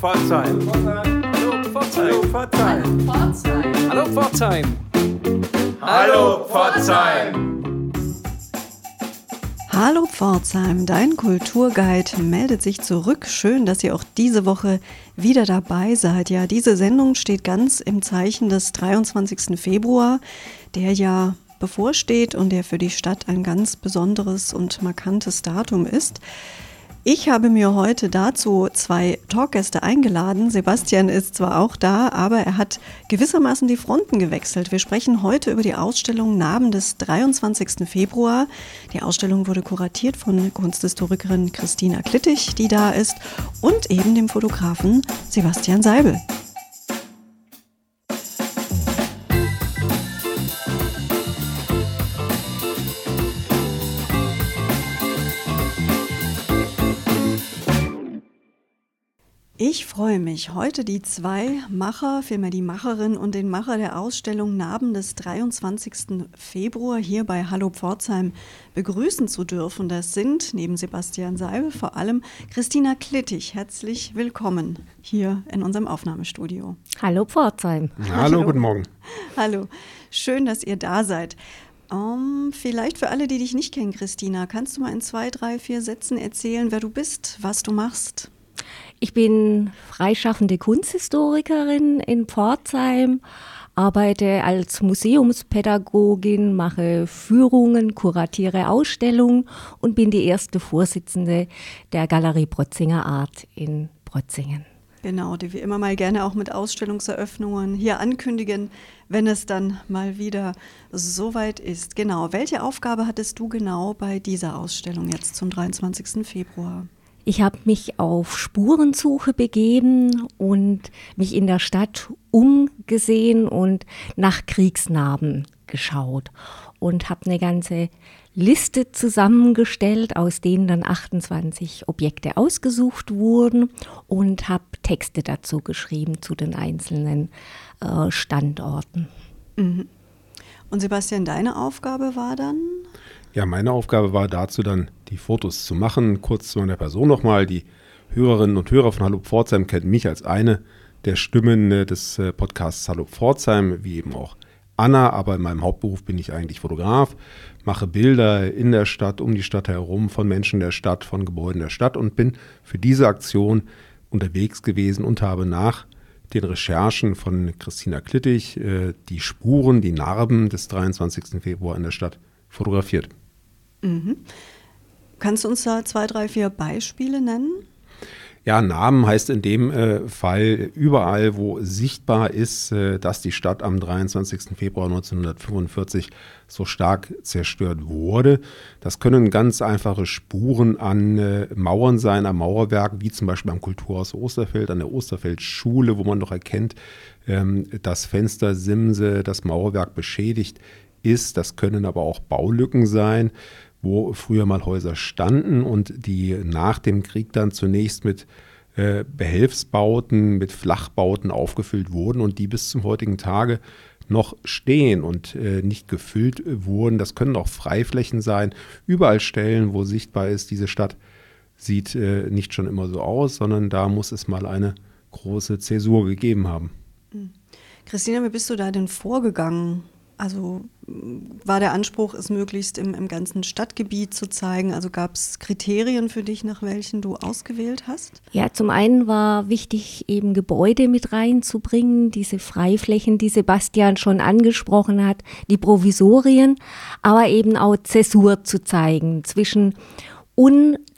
Pforzheim. Hallo Pforzheim. Hallo Pforzheim. Hallo Pforzheim. Hallo Pforzheim, dein Kulturguide meldet sich zurück. Schön, dass ihr auch diese Woche wieder dabei seid. Ja, diese Sendung steht ganz im Zeichen des 23. Februar, der ja bevorsteht und der für die Stadt ein ganz besonderes und markantes Datum ist. Ich habe mir heute dazu zwei Talkgäste eingeladen. Sebastian ist zwar auch da, aber er hat gewissermaßen die Fronten gewechselt. Wir sprechen heute über die Ausstellung Narben des 23. Februar. Die Ausstellung wurde kuratiert von Kunsthistorikerin Christina Klittich, die da ist, und eben dem Fotografen Sebastian Seibel. Ich freue mich, heute die zwei Macher, vielmehr die Macherin und den Macher der Ausstellung Narben des 23. Februar hier bei Hallo Pforzheim begrüßen zu dürfen. Das sind neben Sebastian Seibel vor allem Christina Klittig. Herzlich willkommen hier in unserem Aufnahmestudio. Hallo Pforzheim. Hallo, Hallo. guten Morgen. Hallo, schön, dass ihr da seid. Um, vielleicht für alle, die dich nicht kennen, Christina, kannst du mal in zwei, drei, vier Sätzen erzählen, wer du bist, was du machst? Ich bin freischaffende Kunsthistorikerin in Pforzheim, arbeite als Museumspädagogin, mache Führungen, kuratiere Ausstellungen und bin die erste Vorsitzende der Galerie Protzinger Art in Protzingen. Genau, die wir immer mal gerne auch mit Ausstellungseröffnungen hier ankündigen, wenn es dann mal wieder soweit ist. Genau, welche Aufgabe hattest du genau bei dieser Ausstellung jetzt zum 23. Februar? Ich habe mich auf Spurensuche begeben und mich in der Stadt umgesehen und nach Kriegsnarben geschaut und habe eine ganze Liste zusammengestellt, aus denen dann 28 Objekte ausgesucht wurden und habe Texte dazu geschrieben zu den einzelnen äh, Standorten. Mhm. Und Sebastian, deine Aufgabe war dann? Ja, meine Aufgabe war dazu dann, die Fotos zu machen. Kurz zu meiner Person nochmal. Die Hörerinnen und Hörer von Hallo Pforzheim kennen mich als eine der Stimmen äh, des äh, Podcasts Hallo Pforzheim, wie eben auch Anna. Aber in meinem Hauptberuf bin ich eigentlich Fotograf, mache Bilder in der Stadt, um die Stadt herum, von Menschen der Stadt, von Gebäuden der Stadt und bin für diese Aktion unterwegs gewesen und habe nach den Recherchen von Christina Klittig äh, die Spuren, die Narben des 23. Februar in der Stadt fotografiert. Mhm. Kannst du uns da zwei, drei, vier Beispiele nennen? Ja, Namen heißt in dem äh, Fall überall, wo sichtbar ist, äh, dass die Stadt am 23. Februar 1945 so stark zerstört wurde. Das können ganz einfache Spuren an äh, Mauern sein, am Mauerwerk, wie zum Beispiel am Kulturhaus Osterfeld, an der Osterfeldschule, wo man noch erkennt, ähm, das Fenstersimse, das Mauerwerk beschädigt ist. Das können aber auch Baulücken sein wo früher mal Häuser standen und die nach dem Krieg dann zunächst mit äh, Behelfsbauten, mit Flachbauten aufgefüllt wurden und die bis zum heutigen Tage noch stehen und äh, nicht gefüllt wurden. Das können auch Freiflächen sein, überall Stellen, wo sichtbar ist, diese Stadt sieht äh, nicht schon immer so aus, sondern da muss es mal eine große Zäsur gegeben haben. Hm. Christina, wie bist du da denn vorgegangen? Also war der Anspruch, es möglichst im, im ganzen Stadtgebiet zu zeigen? Also gab es Kriterien für dich, nach welchen du ausgewählt hast? Ja, zum einen war wichtig, eben Gebäude mit reinzubringen, diese Freiflächen, die Sebastian schon angesprochen hat, die Provisorien, aber eben auch Zäsur zu zeigen zwischen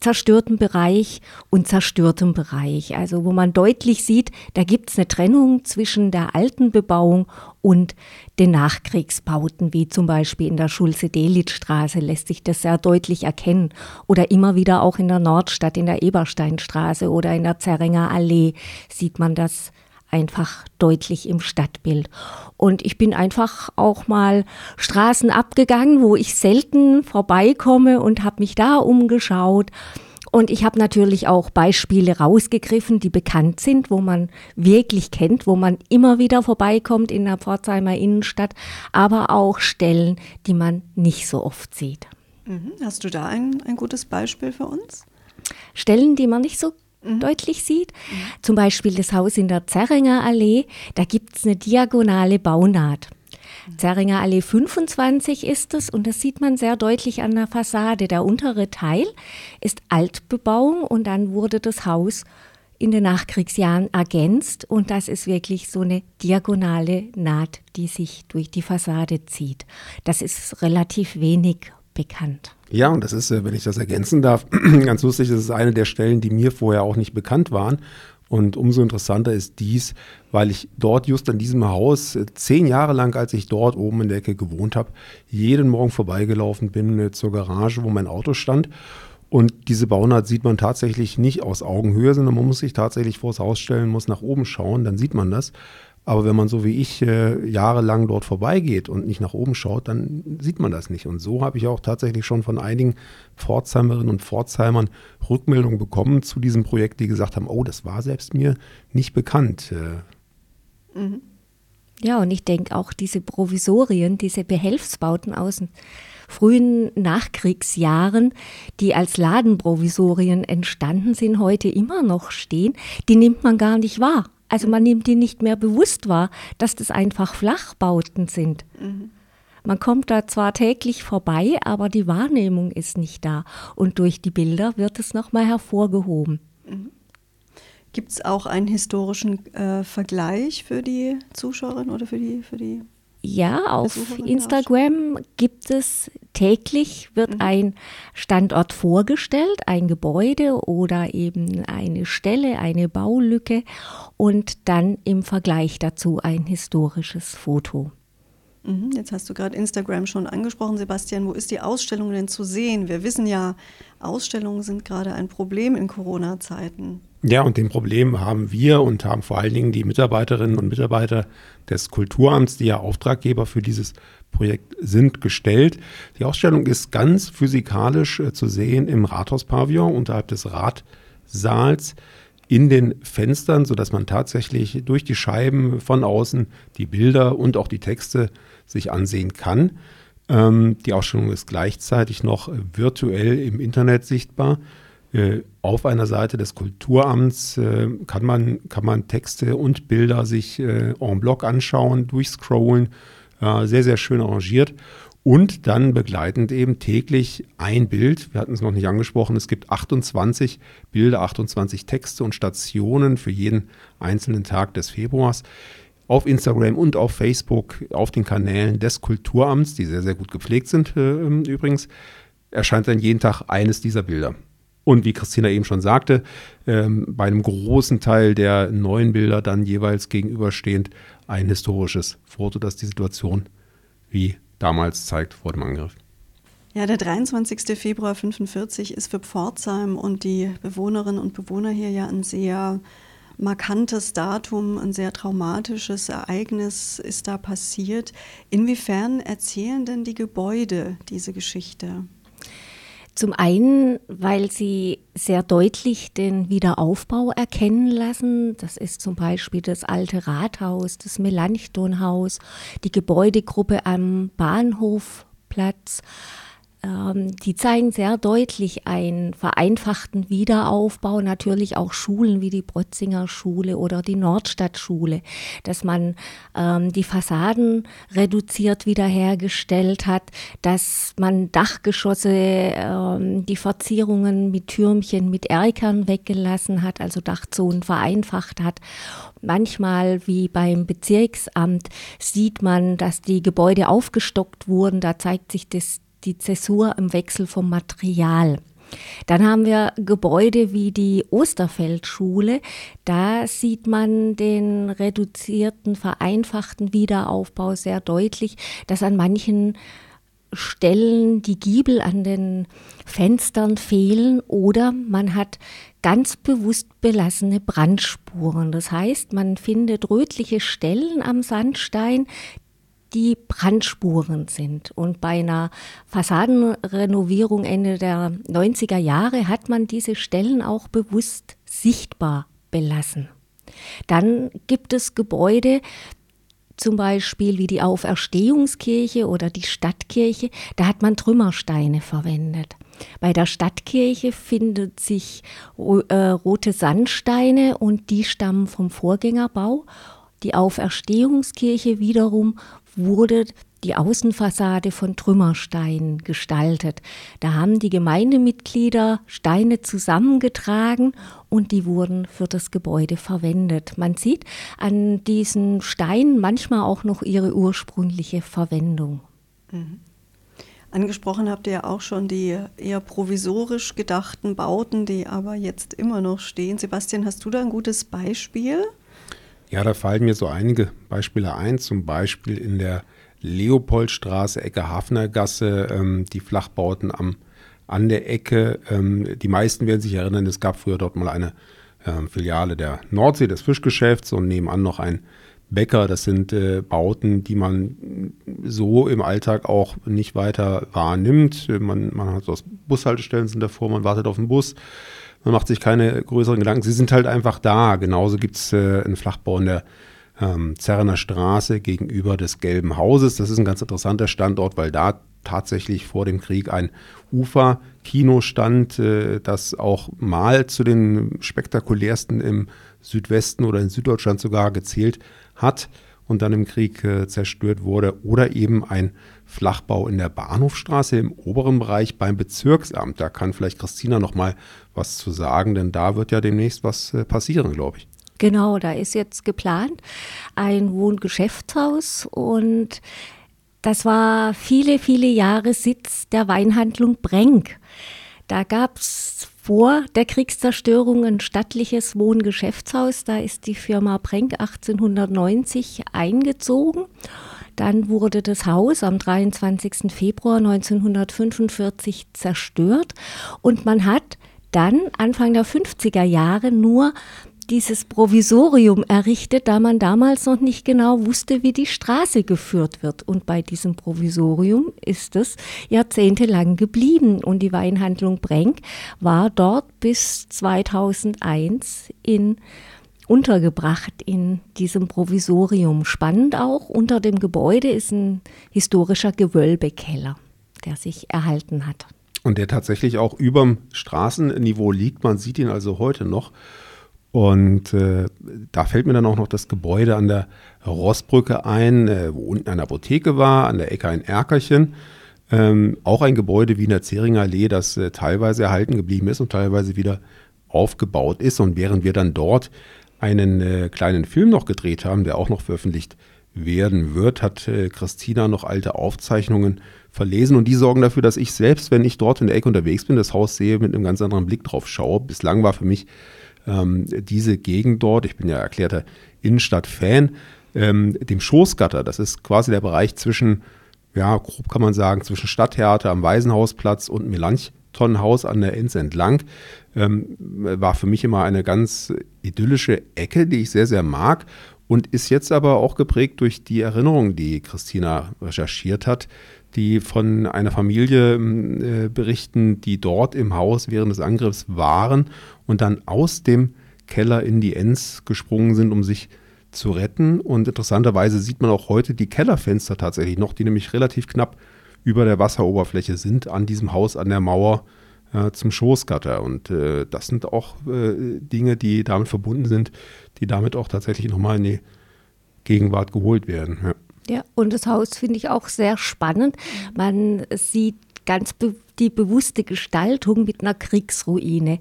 unzerstörten Bereich und zerstörtem Bereich. Also wo man deutlich sieht, da gibt es eine Trennung zwischen der alten Bebauung und den Nachkriegsbauten, wie zum Beispiel in der Schulze-Delitzstraße lässt sich das sehr deutlich erkennen. Oder immer wieder auch in der Nordstadt, in der Ebersteinstraße oder in der Zerringer Allee sieht man das einfach deutlich im Stadtbild. Und ich bin einfach auch mal Straßen abgegangen, wo ich selten vorbeikomme und habe mich da umgeschaut. Und ich habe natürlich auch Beispiele rausgegriffen, die bekannt sind, wo man wirklich kennt, wo man immer wieder vorbeikommt in der Pforzheimer Innenstadt, aber auch Stellen, die man nicht so oft sieht. Mhm. Hast du da ein, ein gutes Beispiel für uns? Stellen, die man nicht so mhm. deutlich sieht. Mhm. Zum Beispiel das Haus in der Zerringer Allee, da gibt es eine diagonale Baunaht. Mhm. Zerringer Allee 25 ist es und das sieht man sehr deutlich an der Fassade. Der untere Teil ist Altbebauung und dann wurde das Haus in den Nachkriegsjahren ergänzt und das ist wirklich so eine diagonale Naht, die sich durch die Fassade zieht. Das ist relativ wenig bekannt. Ja, und das ist, äh, wenn ich das ergänzen darf, ganz lustig, das ist eine der Stellen, die mir vorher auch nicht bekannt waren. Und umso interessanter ist dies, weil ich dort just an diesem Haus äh, zehn Jahre lang, als ich dort oben in der Ecke gewohnt habe, jeden Morgen vorbeigelaufen bin äh, zur Garage, wo mein Auto stand. Und diese Baunaht sieht man tatsächlich nicht aus Augenhöhe, sondern man muss sich tatsächlich vors Haus stellen, muss nach oben schauen, dann sieht man das. Aber wenn man so wie ich äh, jahrelang dort vorbeigeht und nicht nach oben schaut, dann sieht man das nicht. Und so habe ich auch tatsächlich schon von einigen Pforzheimerinnen und Pforzheimern Rückmeldungen bekommen zu diesem Projekt, die gesagt haben, oh, das war selbst mir nicht bekannt. Äh. Mhm. Ja, und ich denke auch diese Provisorien, diese Behelfsbauten außen frühen Nachkriegsjahren, die als Ladenprovisorien entstanden sind, heute immer noch stehen, die nimmt man gar nicht wahr. Also man nimmt die nicht mehr bewusst wahr, dass das einfach Flachbauten sind. Mhm. Man kommt da zwar täglich vorbei, aber die Wahrnehmung ist nicht da. Und durch die Bilder wird es nochmal hervorgehoben. Mhm. Gibt es auch einen historischen äh, Vergleich für die Zuschauerin oder für die, für die ja, auf Instagram gibt es täglich, wird mhm. ein Standort vorgestellt, ein Gebäude oder eben eine Stelle, eine Baulücke und dann im Vergleich dazu ein historisches Foto. Mhm, jetzt hast du gerade Instagram schon angesprochen, Sebastian. Wo ist die Ausstellung denn zu sehen? Wir wissen ja, Ausstellungen sind gerade ein Problem in Corona-Zeiten. Ja, und dem Problem haben wir und haben vor allen Dingen die Mitarbeiterinnen und Mitarbeiter des Kulturamts, die ja Auftraggeber für dieses Projekt sind, gestellt. Die Ausstellung ist ganz physikalisch äh, zu sehen im Rathauspavillon unterhalb des Ratsaals in den Fenstern, sodass man tatsächlich durch die Scheiben von außen die Bilder und auch die Texte sich ansehen kann. Ähm, die Ausstellung ist gleichzeitig noch virtuell im Internet sichtbar. Äh, auf einer Seite des Kulturamts äh, kann, man, kann man Texte und Bilder sich äh, en bloc anschauen, durchscrollen. sehr, sehr schön arrangiert. Und dann begleitend eben täglich ein Bild. Wir hatten es noch nicht angesprochen. Es gibt 28 Bilder, 28 Texte und Stationen für jeden einzelnen Tag des Februars. Auf Instagram und auf Facebook, auf den Kanälen des Kulturamts, die sehr, sehr gut gepflegt sind äh, übrigens, erscheint dann jeden Tag eines dieser Bilder. Und wie Christina eben schon sagte, ähm, bei einem großen Teil der neuen Bilder dann jeweils gegenüberstehend ein historisches Foto, das die Situation wie damals zeigt vor dem Angriff. Ja, der 23. Februar 1945 ist für Pforzheim und die Bewohnerinnen und Bewohner hier ja ein sehr markantes Datum, ein sehr traumatisches Ereignis ist da passiert. Inwiefern erzählen denn die Gebäude diese Geschichte? Zum einen, weil sie sehr deutlich den Wiederaufbau erkennen lassen. Das ist zum Beispiel das alte Rathaus, das Melanchthonhaus, die Gebäudegruppe am Bahnhofplatz, die zeigen sehr deutlich einen vereinfachten Wiederaufbau, natürlich auch Schulen wie die Brotzinger Schule oder die Nordstadtschule, dass man ähm, die Fassaden reduziert wiederhergestellt hat, dass man Dachgeschosse, ähm, die Verzierungen mit Türmchen, mit Erkern weggelassen hat, also Dachzonen vereinfacht hat. Manchmal, wie beim Bezirksamt, sieht man, dass die Gebäude aufgestockt wurden. Da zeigt sich das die Zäsur im Wechsel vom Material. Dann haben wir Gebäude wie die Osterfeldschule. Da sieht man den reduzierten, vereinfachten Wiederaufbau sehr deutlich, dass an manchen Stellen die Giebel an den Fenstern fehlen oder man hat ganz bewusst belassene Brandspuren. Das heißt, man findet rötliche Stellen am Sandstein, die Brandspuren sind. Und bei einer Fassadenrenovierung Ende der 90er Jahre hat man diese Stellen auch bewusst sichtbar belassen. Dann gibt es Gebäude, zum Beispiel wie die Auferstehungskirche oder die Stadtkirche, da hat man Trümmersteine verwendet. Bei der Stadtkirche findet sich äh, rote Sandsteine und die stammen vom Vorgängerbau. Die Auferstehungskirche wiederum wurde die Außenfassade von Trümmersteinen gestaltet. Da haben die Gemeindemitglieder Steine zusammengetragen und die wurden für das Gebäude verwendet. Man sieht an diesen Steinen manchmal auch noch ihre ursprüngliche Verwendung. Mhm. Angesprochen habt ihr ja auch schon die eher provisorisch gedachten Bauten, die aber jetzt immer noch stehen. Sebastian, hast du da ein gutes Beispiel? Ja, da fallen mir so einige Beispiele ein. Zum Beispiel in der Leopoldstraße, Ecke Hafnergasse, ähm, die Flachbauten am, an der Ecke. Ähm, die meisten werden sich erinnern, es gab früher dort mal eine ähm, Filiale der Nordsee, des Fischgeschäfts und nebenan noch ein Bäcker. Das sind äh, Bauten, die man so im Alltag auch nicht weiter wahrnimmt. Man, man hat so Bushaltestellen sind davor, man wartet auf den Bus. Man macht sich keine größeren Gedanken. Sie sind halt einfach da. Genauso gibt es äh, einen Flachbau in der ähm, Zerner Straße gegenüber des Gelben Hauses. Das ist ein ganz interessanter Standort, weil da tatsächlich vor dem Krieg ein Ufer-Kino stand, äh, das auch mal zu den spektakulärsten im Südwesten oder in Süddeutschland sogar gezählt hat und dann im Krieg äh, zerstört wurde. Oder eben ein Flachbau in der Bahnhofstraße im oberen Bereich beim Bezirksamt. Da kann vielleicht Christina noch mal was zu sagen, denn da wird ja demnächst was äh, passieren, glaube ich. Genau, da ist jetzt geplant ein Wohngeschäftshaus und das war viele, viele Jahre Sitz der Weinhandlung Brenk. Da gab es vor der Kriegszerstörung ein stattliches Wohngeschäftshaus. Da ist die Firma Brenk 1890 eingezogen. Dann wurde das Haus am 23. Februar 1945 zerstört und man hat dann Anfang der 50er Jahre nur dieses Provisorium errichtet, da man damals noch nicht genau wusste, wie die Straße geführt wird. Und bei diesem Provisorium ist es jahrzehntelang geblieben. Und die Weinhandlung Brenk war dort bis 2001 in untergebracht in diesem Provisorium. Spannend auch, unter dem Gebäude ist ein historischer Gewölbekeller, der sich erhalten hat. Und der tatsächlich auch überm Straßenniveau liegt. Man sieht ihn also heute noch. Und äh, da fällt mir dann auch noch das Gebäude an der Rossbrücke ein, äh, wo unten eine Apotheke war, an der Ecke ein Erkerchen. Ähm, auch ein Gebäude wie in der Zeringer Allee, das äh, teilweise erhalten geblieben ist und teilweise wieder aufgebaut ist. Und während wir dann dort einen äh, kleinen Film noch gedreht haben, der auch noch veröffentlicht werden wird, hat äh, Christina noch alte Aufzeichnungen verlesen und die sorgen dafür, dass ich selbst, wenn ich dort in der Ecke unterwegs bin, das Haus sehe, mit einem ganz anderen Blick drauf schaue. Bislang war für mich ähm, diese Gegend dort, ich bin ja erklärter Innenstadt-Fan, ähm, dem Schoßgatter, das ist quasi der Bereich zwischen, ja, grob kann man sagen, zwischen Stadttheater am Waisenhausplatz und Melanchtonnenhaus an der Inns entlang, ähm, war für mich immer eine ganz idyllische Ecke, die ich sehr, sehr mag und ist jetzt aber auch geprägt durch die Erinnerungen, die Christina recherchiert hat, die von einer Familie äh, berichten, die dort im Haus während des Angriffs waren und dann aus dem Keller in die Enns gesprungen sind, um sich zu retten. Und interessanterweise sieht man auch heute die Kellerfenster tatsächlich noch, die nämlich relativ knapp über der Wasseroberfläche sind, an diesem Haus, an der Mauer zum Schoßgatter. Und äh, das sind auch äh, Dinge, die damit verbunden sind, die damit auch tatsächlich nochmal in die Gegenwart geholt werden. Ja. Ja, und das Haus finde ich auch sehr spannend. Man sieht ganz be die bewusste Gestaltung mit einer Kriegsruine.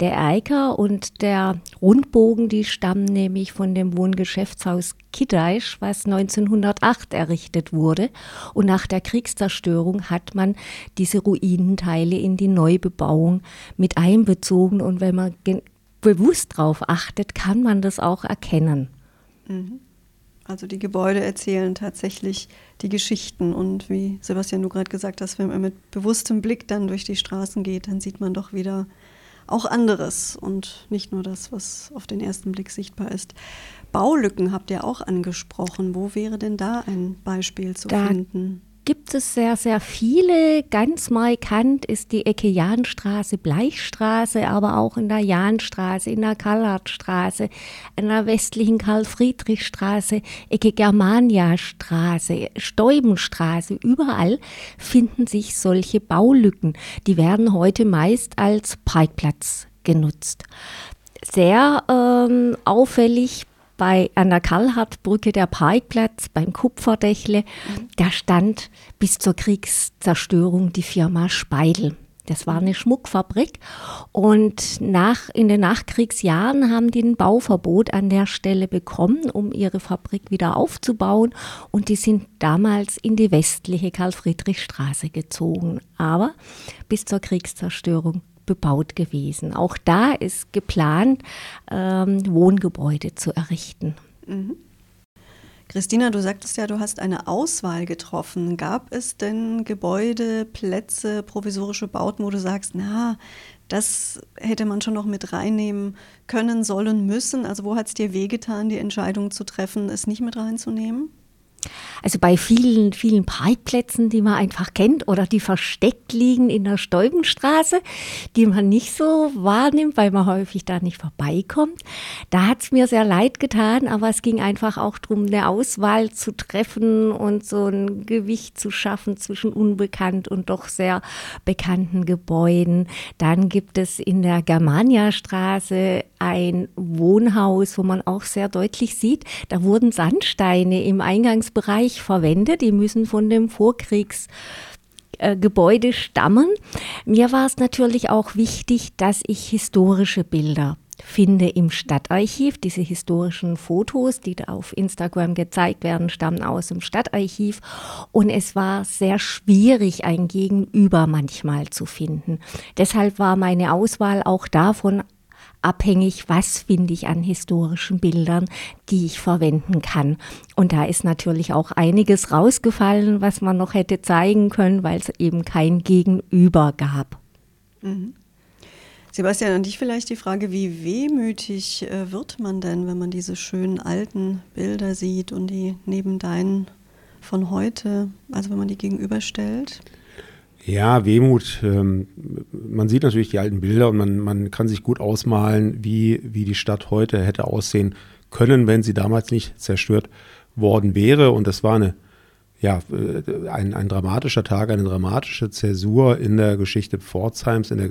Der Eiker und der Rundbogen, die stammen nämlich von dem Wohngeschäftshaus Kiddaisch, was 1908 errichtet wurde. Und nach der Kriegszerstörung hat man diese Ruinenteile in die Neubebauung mit einbezogen. Und wenn man bewusst darauf achtet, kann man das auch erkennen. Mhm. Also die Gebäude erzählen tatsächlich die Geschichten und wie Sebastian du gerade gesagt hast, wenn man mit bewusstem Blick dann durch die Straßen geht, dann sieht man doch wieder auch anderes und nicht nur das, was auf den ersten Blick sichtbar ist. Baulücken habt ihr auch angesprochen. Wo wäre denn da ein Beispiel zu da finden? Gibt es sehr, sehr viele. Ganz markant ist die Ecke Jahnstraße, Bleichstraße, aber auch in der Jahnstraße, in der Karlhardtstraße, in der westlichen Karl-Friedrich-Straße, Ecke Germania-Straße, Stäubenstraße. Überall finden sich solche Baulücken. Die werden heute meist als Parkplatz genutzt. Sehr ähm, auffällig bei, an der Karlhardtbrücke der Parkplatz beim Kupferdächle, mhm. da stand bis zur Kriegszerstörung die Firma Speidel. Das war eine Schmuckfabrik und nach, in den Nachkriegsjahren haben die ein Bauverbot an der Stelle bekommen, um ihre Fabrik wieder aufzubauen und die sind damals in die westliche Karl-Friedrich-Straße gezogen, aber bis zur Kriegszerstörung bebaut gewesen. Auch da ist geplant, ähm, Wohngebäude zu errichten. Mhm. Christina, du sagtest ja, du hast eine Auswahl getroffen. Gab es denn Gebäude, Plätze, provisorische Bauten, wo du sagst, na, das hätte man schon noch mit reinnehmen können, sollen, müssen? Also wo hat es dir wehgetan, die Entscheidung zu treffen, es nicht mit reinzunehmen? Also bei vielen, vielen Parkplätzen, die man einfach kennt oder die versteckt liegen in der Stäubenstraße, die man nicht so wahrnimmt, weil man häufig da nicht vorbeikommt. Da hat es mir sehr leid getan, aber es ging einfach auch darum, eine Auswahl zu treffen und so ein Gewicht zu schaffen zwischen unbekannt und doch sehr bekannten Gebäuden. Dann gibt es in der Germania-Straße ein Wohnhaus, wo man auch sehr deutlich sieht, da wurden Sandsteine im Eingangsbereich verwendet. Die müssen von dem Vorkriegsgebäude stammen. Mir war es natürlich auch wichtig, dass ich historische Bilder finde im Stadtarchiv. Diese historischen Fotos, die da auf Instagram gezeigt werden, stammen aus dem Stadtarchiv. Und es war sehr schwierig, ein Gegenüber manchmal zu finden. Deshalb war meine Auswahl auch davon abhängig, was finde ich an historischen Bildern, die ich verwenden kann. Und da ist natürlich auch einiges rausgefallen, was man noch hätte zeigen können, weil es eben kein Gegenüber gab. Mhm. Sebastian, an dich vielleicht die Frage, wie wehmütig äh, wird man denn, wenn man diese schönen alten Bilder sieht und die neben deinen von heute, also wenn man die gegenüberstellt? Ja, Wehmut. Ähm, man sieht natürlich die alten Bilder und man, man kann sich gut ausmalen, wie, wie die Stadt heute hätte aussehen können, wenn sie damals nicht zerstört worden wäre. Und das war eine, ja, äh, ein, ein dramatischer Tag, eine dramatische Zäsur in der Geschichte Pforzheims, in der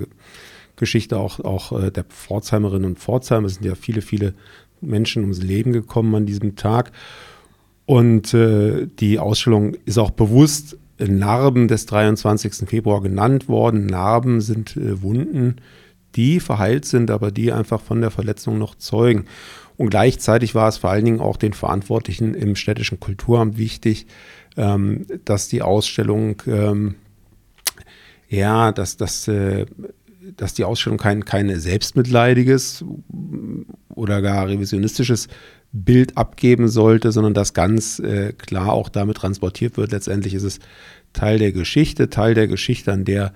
Geschichte auch, auch äh, der Pforzheimerinnen und Pforzheimer. Es sind ja viele, viele Menschen ums Leben gekommen an diesem Tag. Und äh, die Ausstellung ist auch bewusst Narben des 23. Februar genannt worden. Narben sind äh, Wunden, die verheilt sind, aber die einfach von der Verletzung noch zeugen. Und gleichzeitig war es vor allen Dingen auch den Verantwortlichen im städtischen Kulturamt wichtig, ähm, dass die Ausstellung, ähm, ja, dass, dass, äh, dass die Ausstellung kein, kein selbstmitleidiges oder gar revisionistisches Bild abgeben sollte, sondern das ganz äh, klar auch damit transportiert wird. Letztendlich ist es Teil der Geschichte, Teil der Geschichte, an der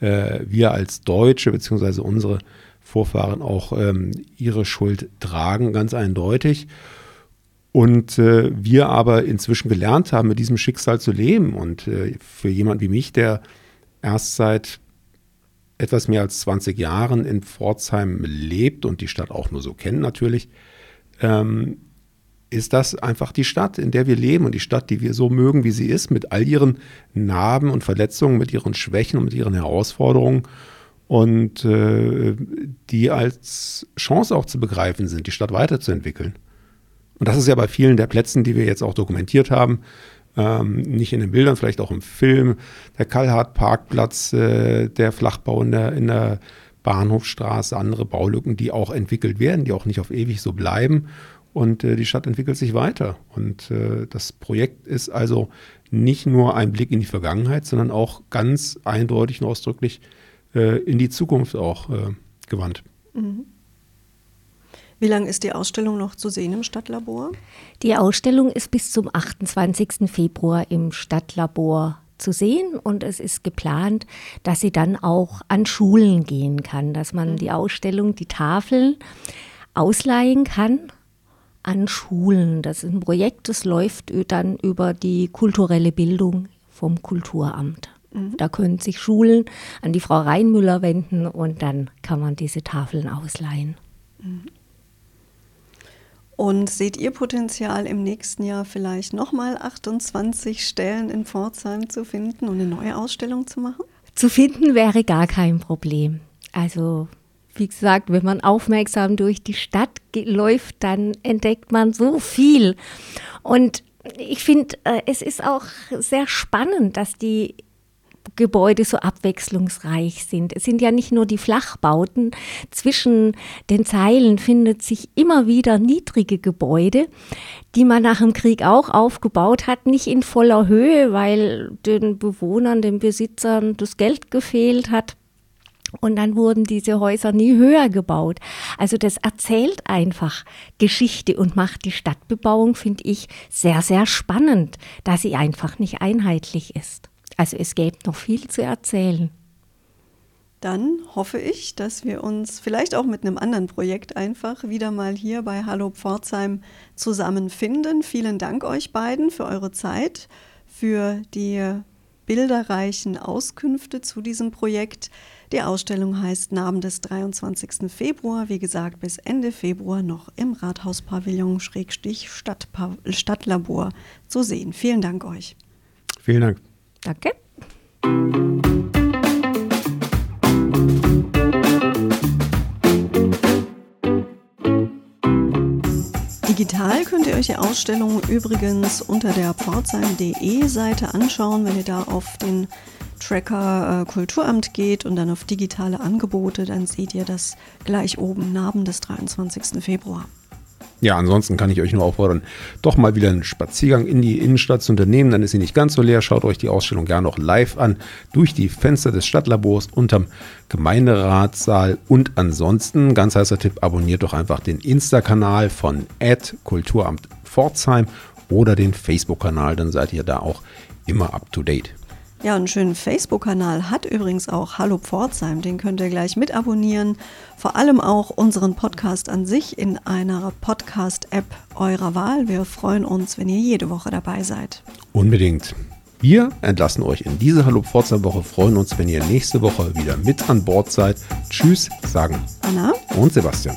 äh, wir als Deutsche bzw. unsere Vorfahren auch ähm, ihre Schuld tragen, ganz eindeutig. Und äh, wir aber inzwischen gelernt haben, mit diesem Schicksal zu leben. Und äh, für jemand wie mich, der erst seit etwas mehr als 20 Jahren in Pforzheim lebt und die Stadt auch nur so kennt natürlich, ähm, ist das einfach die Stadt, in der wir leben und die Stadt, die wir so mögen, wie sie ist, mit all ihren Narben und Verletzungen, mit ihren Schwächen und mit ihren Herausforderungen und äh, die als Chance auch zu begreifen sind, die Stadt weiterzuentwickeln. Und das ist ja bei vielen der Plätzen, die wir jetzt auch dokumentiert haben, ähm, nicht in den Bildern, vielleicht auch im Film, der Kallhard-Parkplatz, äh, der Flachbau in der, in der Bahnhofstraße, andere Baulücken, die auch entwickelt werden, die auch nicht auf ewig so bleiben. Und äh, die Stadt entwickelt sich weiter. Und äh, das Projekt ist also nicht nur ein Blick in die Vergangenheit, sondern auch ganz eindeutig und ausdrücklich äh, in die Zukunft auch äh, gewandt. Mhm. Wie lange ist die Ausstellung noch zu sehen im Stadtlabor? Die Ausstellung ist bis zum 28. Februar im Stadtlabor zu sehen und es ist geplant, dass sie dann auch an Schulen gehen kann, dass man die Ausstellung, die Tafeln ausleihen kann an Schulen. Das ist ein Projekt, das läuft dann über die kulturelle Bildung vom Kulturamt. Mhm. Da können sich Schulen an die Frau Reinmüller wenden und dann kann man diese Tafeln ausleihen. Mhm. Und seht ihr Potenzial im nächsten Jahr vielleicht nochmal 28 Stellen in Pforzheim zu finden und eine neue Ausstellung zu machen? Zu finden wäre gar kein Problem. Also wie gesagt, wenn man aufmerksam durch die Stadt läuft, dann entdeckt man so viel. Und ich finde, äh, es ist auch sehr spannend, dass die Gebäude so abwechslungsreich sind. Es sind ja nicht nur die Flachbauten. Zwischen den Zeilen findet sich immer wieder niedrige Gebäude, die man nach dem Krieg auch aufgebaut hat, nicht in voller Höhe, weil den Bewohnern, den Besitzern das Geld gefehlt hat. Und dann wurden diese Häuser nie höher gebaut. Also das erzählt einfach Geschichte und macht die Stadtbebauung, finde ich, sehr, sehr spannend, da sie einfach nicht einheitlich ist. Also es gäbe noch viel zu erzählen. Dann hoffe ich, dass wir uns vielleicht auch mit einem anderen Projekt einfach wieder mal hier bei Hallo Pforzheim zusammenfinden. Vielen Dank euch beiden für eure Zeit, für die bilderreichen Auskünfte zu diesem Projekt. Die Ausstellung heißt Namen des 23. Februar, wie gesagt, bis Ende Februar noch im Rathauspavillon Schrägstich Stadtlabor zu sehen. Vielen Dank euch. Vielen Dank. Danke. Digital könnt ihr euch die Ausstellung übrigens unter der pforzheim.de Seite anschauen, wenn ihr da auf den Tracker äh, Kulturamt geht und dann auf digitale Angebote, dann seht ihr das gleich oben, Narben des 23. Februar. Ja, ansonsten kann ich euch nur auffordern, doch mal wieder einen Spaziergang in die Innenstadt zu unternehmen. Dann ist sie nicht ganz so leer. Schaut euch die Ausstellung gerne noch live an durch die Fenster des Stadtlabors unterm Gemeinderatssaal. Und ansonsten, ganz heißer Tipp, abonniert doch einfach den Insta-Kanal von Kulturamt Pforzheim oder den Facebook-Kanal. Dann seid ihr da auch immer up to date. Ja, einen schönen Facebook-Kanal hat übrigens auch Hallo Pforzheim. Den könnt ihr gleich mit abonnieren. Vor allem auch unseren Podcast an sich in einer Podcast-App eurer Wahl. Wir freuen uns, wenn ihr jede Woche dabei seid. Unbedingt. Wir entlassen euch in diese Hallo Pforzheim Woche, freuen uns, wenn ihr nächste Woche wieder mit an Bord seid. Tschüss, sagen Anna und Sebastian.